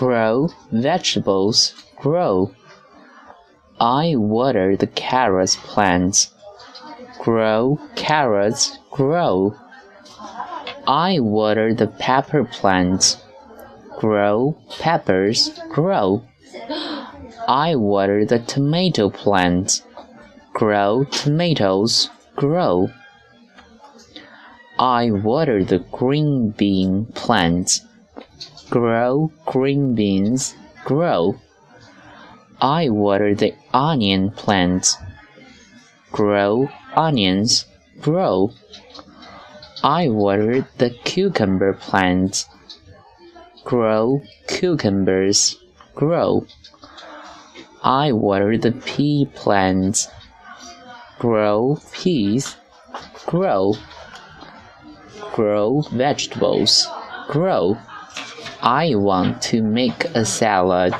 grow vegetables, grow. I water the carrots plants, grow carrots, grow. I water the pepper plants, grow peppers, grow. I water the tomato plants, grow tomatoes, grow. I water the green bean plants, grow green beans, grow. I water the onion plants, grow onions, grow. I water the cucumber plants, grow cucumbers, grow. I water the pea plants, grow peas, grow. Grow vegetables, grow. I want to make a salad,